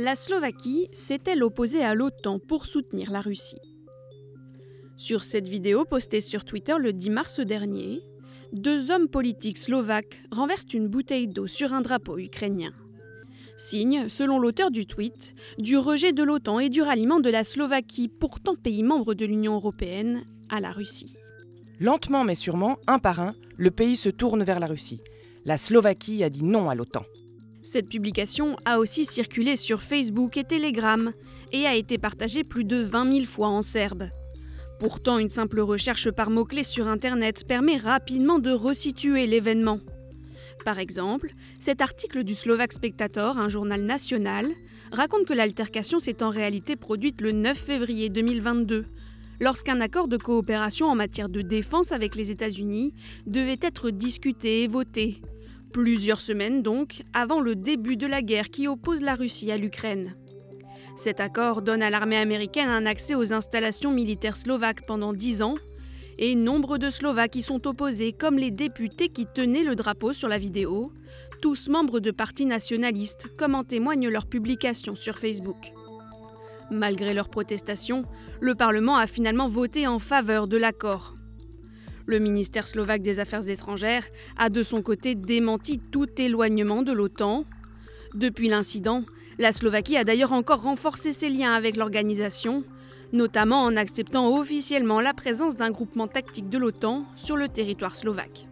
La Slovaquie s'est-elle opposée à l'OTAN pour soutenir la Russie? Sur cette vidéo postée sur Twitter le 10 mars dernier, deux hommes politiques slovaques renversent une bouteille d'eau sur un drapeau ukrainien. Signe, selon l'auteur du tweet, du rejet de l'OTAN et du ralliement de la Slovaquie, pourtant pays membre de l'Union européenne, à la Russie. Lentement mais sûrement, un par un, le pays se tourne vers la Russie. La Slovaquie a dit non à l'OTAN. Cette publication a aussi circulé sur Facebook et Telegram et a été partagée plus de 20 000 fois en serbe. Pourtant, une simple recherche par mots-clés sur Internet permet rapidement de resituer l'événement. Par exemple, cet article du Slovak Spectator, un journal national, raconte que l'altercation s'est en réalité produite le 9 février 2022, lorsqu'un accord de coopération en matière de défense avec les États-Unis devait être discuté et voté. Plusieurs semaines donc avant le début de la guerre qui oppose la Russie à l'Ukraine. Cet accord donne à l'armée américaine un accès aux installations militaires slovaques pendant dix ans, et nombre de Slovaques y sont opposés, comme les députés qui tenaient le drapeau sur la vidéo, tous membres de partis nationalistes, comme en témoignent leurs publications sur Facebook. Malgré leurs protestations, le Parlement a finalement voté en faveur de l'accord. Le ministère slovaque des Affaires étrangères a de son côté démenti tout éloignement de l'OTAN. Depuis l'incident, la Slovaquie a d'ailleurs encore renforcé ses liens avec l'organisation, notamment en acceptant officiellement la présence d'un groupement tactique de l'OTAN sur le territoire slovaque.